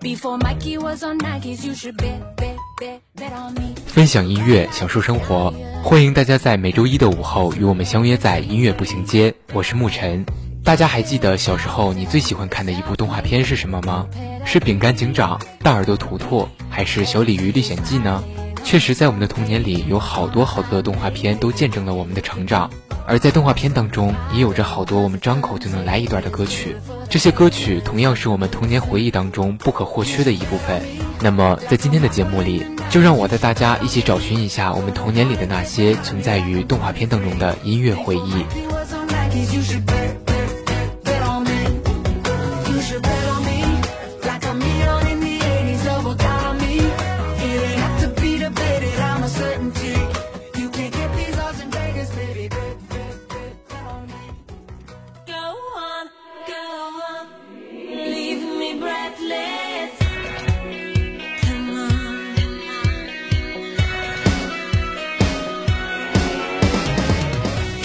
Before Mikey was on Nikes, you should bet, bet, bet, bet on me. 分享音乐，享受生活，欢迎大家在每周一的午后与我们相约在音乐步行街。我是沐晨。大家还记得小时候你最喜欢看的一部动画片是什么吗？是《饼干警长》《大耳朵图图》，还是《小鲤鱼历险记》呢？确实，在我们的童年里，有好多好多的动画片都见证了我们的成长。而在动画片当中，也有着好多我们张口就能来一段的歌曲。这些歌曲同样是我们童年回忆当中不可或缺的一部分。那么，在今天的节目里，就让我带大家一起找寻一下我们童年里的那些存在于动画片当中的音乐回忆。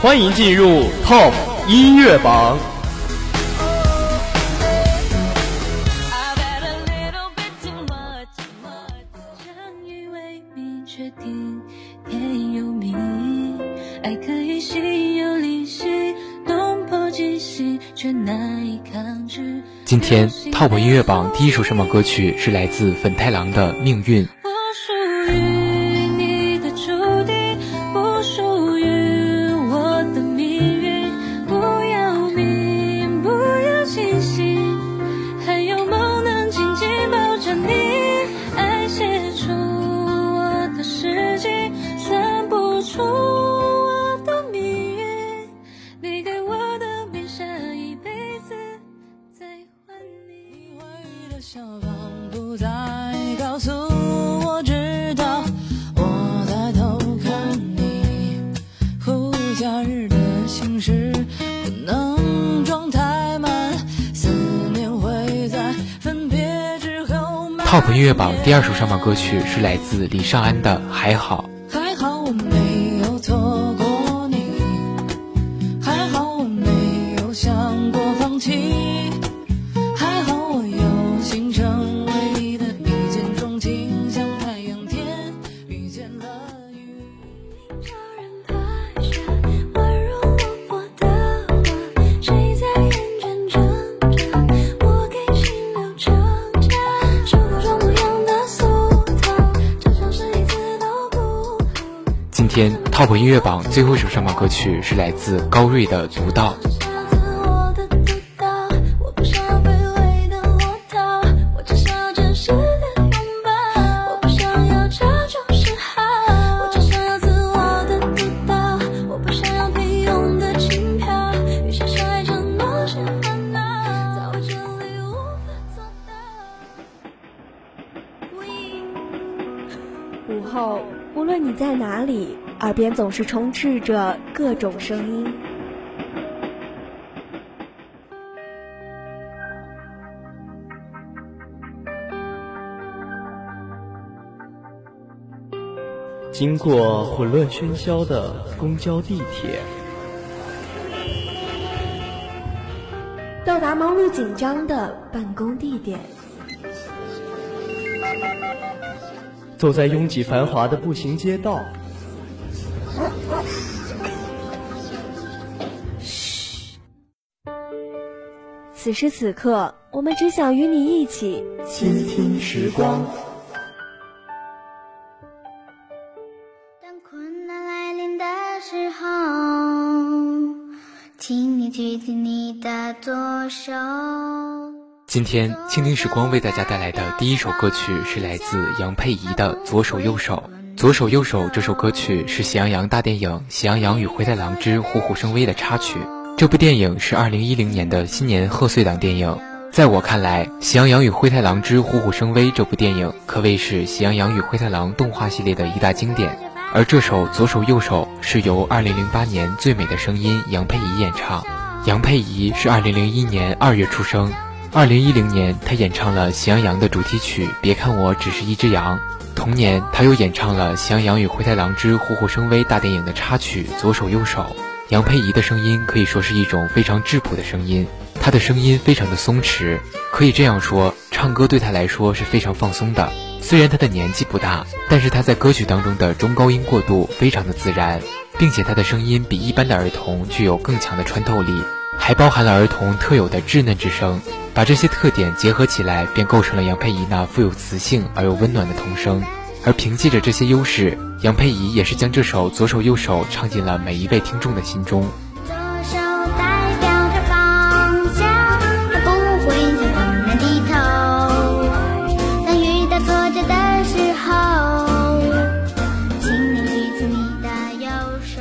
魄即息，却难以抗拒。今天 Top 音乐榜第一首上榜歌曲是来自粉太狼的《命运》。不再告诉我知道我在偷看你。呼假日的心事不能装太满，思念会在分别之后 Top 音乐榜第二首上榜歌曲是来自李尚安的《》。还好 Top 音乐榜最后一首上榜歌曲是来自高瑞的《独到》。耳边总是充斥着各种声音。经过混乱喧嚣的公交地铁。到达忙碌紧张的办公地点。走在拥挤繁华的步行街道。此时此刻，我们只想与你一起倾听时光。当困难来临的时候，请你举起你的左手。今天，倾听时光为大家带来的第一首歌曲是来自杨佩仪的《左手右手》。《左手右手》这首歌曲是《喜羊羊》大电影《喜羊羊与灰太狼之虎虎生威》的插曲。这部电影是2010年的新年贺岁档电影。在我看来，《喜羊羊与灰太狼之虎虎生威》这部电影可谓是《喜羊羊与灰太狼》动画系列的一大经典。而这首《左手右手》是由2008年《最美的声音》杨佩仪演唱。杨佩仪是2001年2月出生，2010年她演唱了《喜羊羊》的主题曲《别看我只是一只羊》。同年，她又演唱了《喜羊羊与灰太狼之虎虎生威》大电影的插曲《左手右手》。杨佩仪的声音可以说是一种非常质朴的声音，她的声音非常的松弛，可以这样说，唱歌对她来说是非常放松的。虽然她的年纪不大，但是她在歌曲当中的中高音过渡非常的自然，并且她的声音比一般的儿童具有更强的穿透力，还包含了儿童特有的稚嫩之声。把这些特点结合起来，便构成了杨佩仪那富有磁性而又温暖的童声。而凭借着这些优势，杨佩仪也是将这首《左手右手》唱进了每一位听众的心中。左手代表着方向，它不会向困难低头。当遇到挫折的时候，请你举起你的右手。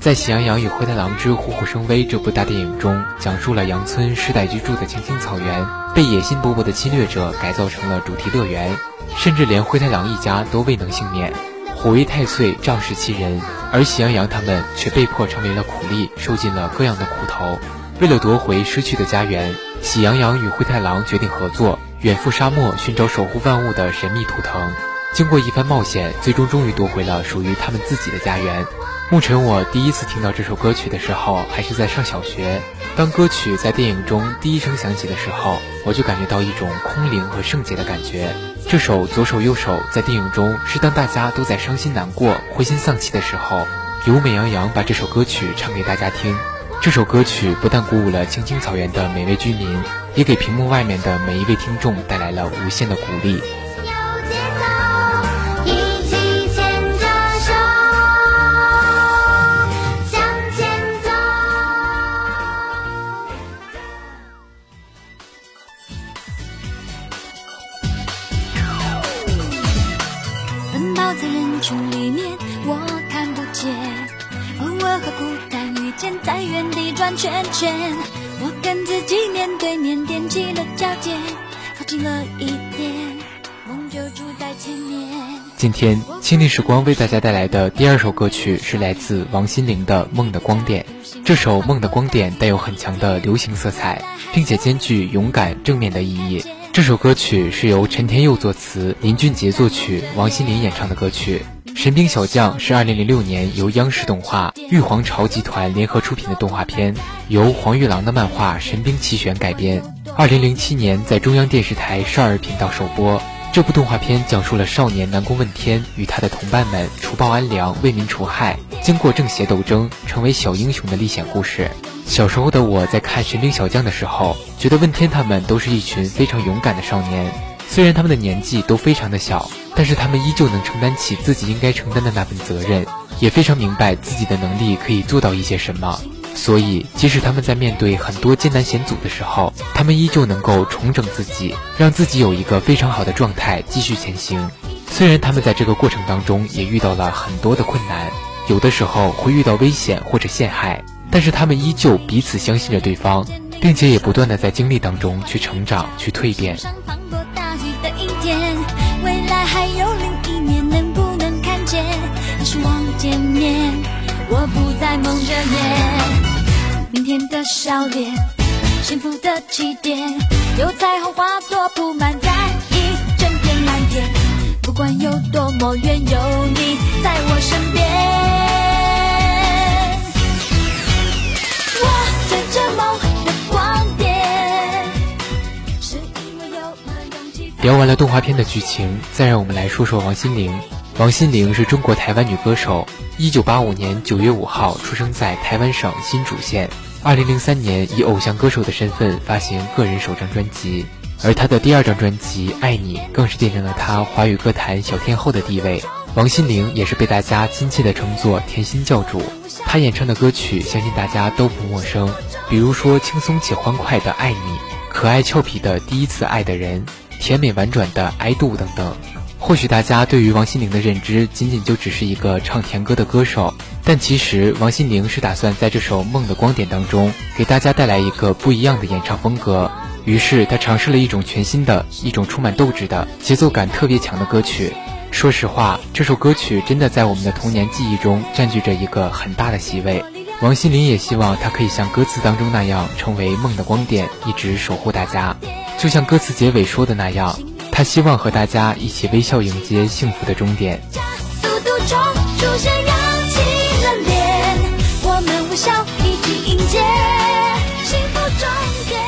在《喜羊羊与灰太狼之虎虎生威》这部大电影中，讲述了羊村世代居住的青青草原被野心勃勃的侵略者改造成了主题乐园。甚至连灰太狼一家都未能幸免，虎威太岁仗势欺人，而喜羊羊他们却被迫成为了苦力，受尽了各样的苦头。为了夺回失去的家园，喜羊羊与灰太狼决定合作，远赴沙漠寻找守护万物的神秘图腾。经过一番冒险，最终终于夺回了属于他们自己的家园。牧尘，我第一次听到这首歌曲的时候，还是在上小学。当歌曲在电影中第一声响起的时候，我就感觉到一种空灵和圣洁的感觉。这首《左手右手》在电影中是当大家都在伤心难过、灰心丧气的时候，由美羊羊把这首歌曲唱给大家听。这首歌曲不但鼓舞了青青草原的每位居民，也给屏幕外面的每一位听众带来了无限的鼓励。今天，倾听时光为大家带来的第二首歌曲是来自王心凌的《梦的光点》。这首《梦的光点》带有很强的流行色彩，并且兼具勇敢正面的意义。这首歌曲是由陈天佑作词，林俊杰作曲，王心凌演唱的歌曲。《神兵小将》是2006年由央视动画玉皇朝集团联合出品的动画片，由黄玉郎的漫画《神兵奇玄》改编。2007年在中央电视台少儿频道首播。这部动画片讲述了少年南宫问天与他的同伴们除暴安良、为民除害，经过正邪斗争，成为小英雄的历险故事。小时候的我在看《神兵小将》的时候，觉得问天他们都是一群非常勇敢的少年。虽然他们的年纪都非常的小，但是他们依旧能承担起自己应该承担的那份责任，也非常明白自己的能力可以做到一些什么。所以，即使他们在面对很多艰难险阻的时候，他们依旧能够重整自己，让自己有一个非常好的状态继续前行。虽然他们在这个过程当中也遇到了很多的困难，有的时候会遇到危险或者陷害，但是他们依旧彼此相信着对方，并且也不断的在经历当中去成长、去蜕变。见？还是望见面，我不再蒙着眼。明天的笑脸，幸福的起点，有彩虹花朵铺满在一整片蓝天。不管有多么远，有你在我身边。我追着梦的光点，聊完了动画片的剧情，再让我们来说说王心凌。王心凌是中国台湾女歌手，一九八五年九月五号出生在台湾省新竹县。二零零三年以偶像歌手的身份发行个人首张专辑，而她的第二张专辑《爱你》更是奠定了她华语歌坛小天后的地位。王心凌也是被大家亲切地称作“甜心教主”。她演唱的歌曲，相信大家都不陌生，比如说轻松且欢快的《爱你》，可爱俏皮的《第一次爱的人》，甜美婉转的《爱度》等等。或许大家对于王心凌的认知仅仅就只是一个唱甜歌的歌手，但其实王心凌是打算在这首《梦的光点》当中给大家带来一个不一样的演唱风格。于是她尝试了一种全新的、一种充满斗志的、节奏感特别强的歌曲。说实话，这首歌曲真的在我们的童年记忆中占据着一个很大的席位。王心凌也希望她可以像歌词当中那样，成为梦的光点，一直守护大家。就像歌词结尾说的那样。他希望和大家一起微笑迎接幸福的终点。速度中出现，笑一起迎接幸福终点。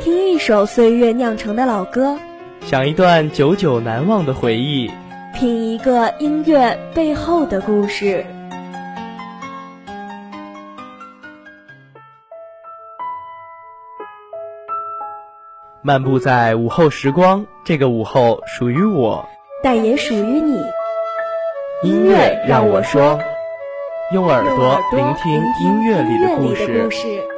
听一首岁月酿成的老歌，想一段久久难忘的回忆，品一个音乐背后的故事。漫步在午后时光，这个午后属于我，但也属于你。音乐让我说，用耳朵聆听音乐里的故事。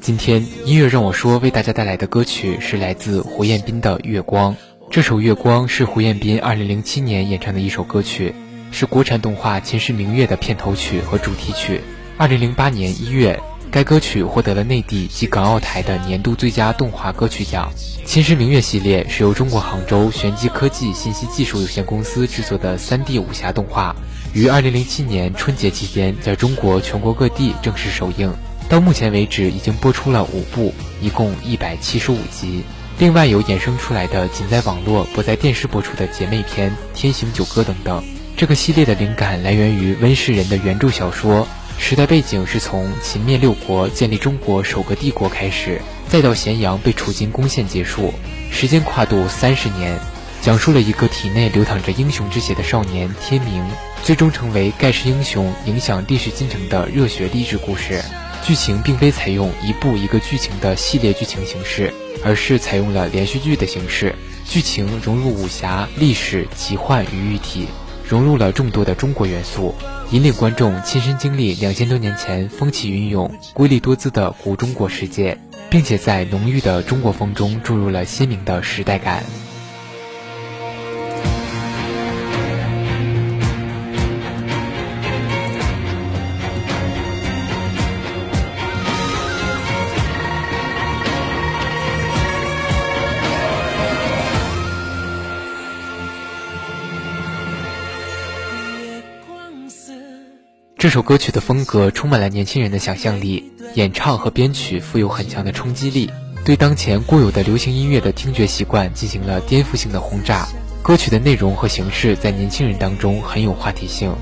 今天音乐让我说为大家带来的歌曲是来自胡彦斌的《月光》。这首《月光》是胡彦斌2007年演唱的一首歌曲，是国产动画《秦时明月》的片头曲和主题曲。2008年1月，该歌曲获得了内地及港澳台的年度最佳动画歌曲奖。《秦时明月》系列是由中国杭州玄机科技信息技术有限公司制作的 3D 武侠动画，于2007年春节期间在中国全国各地正式首映。到目前为止，已经播出了五部，一共一百七十五集。另外有衍生出来的仅在网络不在电视播出的姐妹篇《天行九歌》等等。这个系列的灵感来源于温世仁的原著小说，时代背景是从秦灭六国建立中国首个帝国开始，再到咸阳被楚军攻陷结束，时间跨度三十年，讲述了一个体内流淌着英雄之血的少年天明，最终成为盖世英雄，影响历史进程的热血励志故事。剧情并非采用一部一个剧情的系列剧情形式，而是采用了连续剧的形式。剧情融入武侠、历史、奇幻于一体，融入了众多的中国元素，引领观众亲身经历两千多年前风起云涌、瑰丽多姿的古中国世界，并且在浓郁的中国风中注入了鲜明的时代感。这首歌曲的风格充满了年轻人的想象力，演唱和编曲富有很强的冲击力，对当前固有的流行音乐的听觉习惯进行了颠覆性的轰炸。歌曲的内容和形式在年轻人当中很有话题性。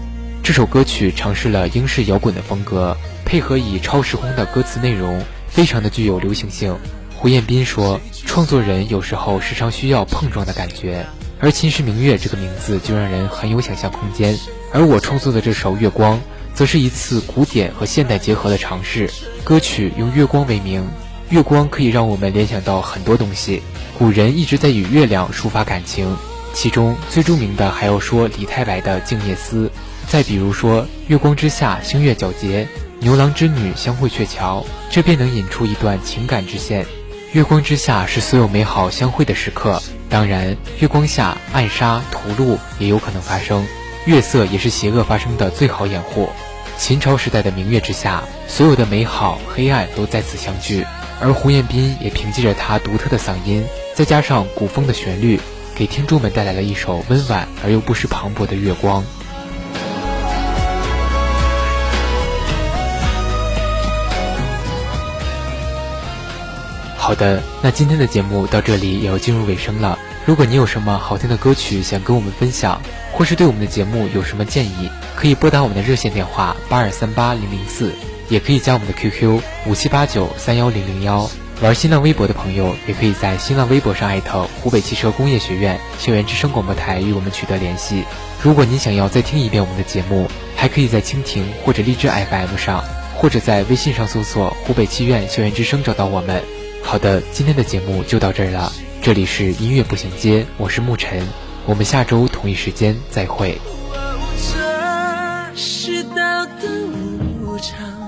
这首歌曲尝试了英式摇滚的风格，配合以超时空的歌词内容，非常的具有流行性。胡彦斌说，创作人有时候时常需要碰撞的感觉，而秦时明月这个名字就让人很有想象空间。而我创作的这首月光。则是一次古典和现代结合的尝试。歌曲用月光为名，月光可以让我们联想到很多东西。古人一直在与月亮抒发感情，其中最著名的还要说李太白的《静夜思》。再比如说“月光之下，星月皎洁，牛郎织女相会鹊桥”，这便能引出一段情感之线。月光之下是所有美好相会的时刻。当然，月光下暗杀屠戮也有可能发生。月色也是邪恶发生的最好掩护。秦朝时代的明月之下，所有的美好、黑暗都在此相聚。而胡彦斌也凭借着他独特的嗓音，再加上古风的旋律，给听众们带来了一首温婉而又不失磅礴的月光。好的，那今天的节目到这里也要进入尾声了。如果你有什么好听的歌曲想跟我们分享，或是对我们的节目有什么建议，可以拨打我们的热线电话八二三八零零四，也可以加我们的 QQ 五七八九三幺零零幺。玩新浪微博的朋友，也可以在新浪微博上艾特湖北汽车工业学院校园之声广播台与我们取得联系。如果您想要再听一遍我们的节目，还可以在蜻蜓或者荔枝 FM 上，或者在微信上搜索湖北汽院校园之声找到我们。好的，今天的节目就到这儿了。这里是音乐步行街，我是沐晨，我们下周同一时间再会。世道的无常，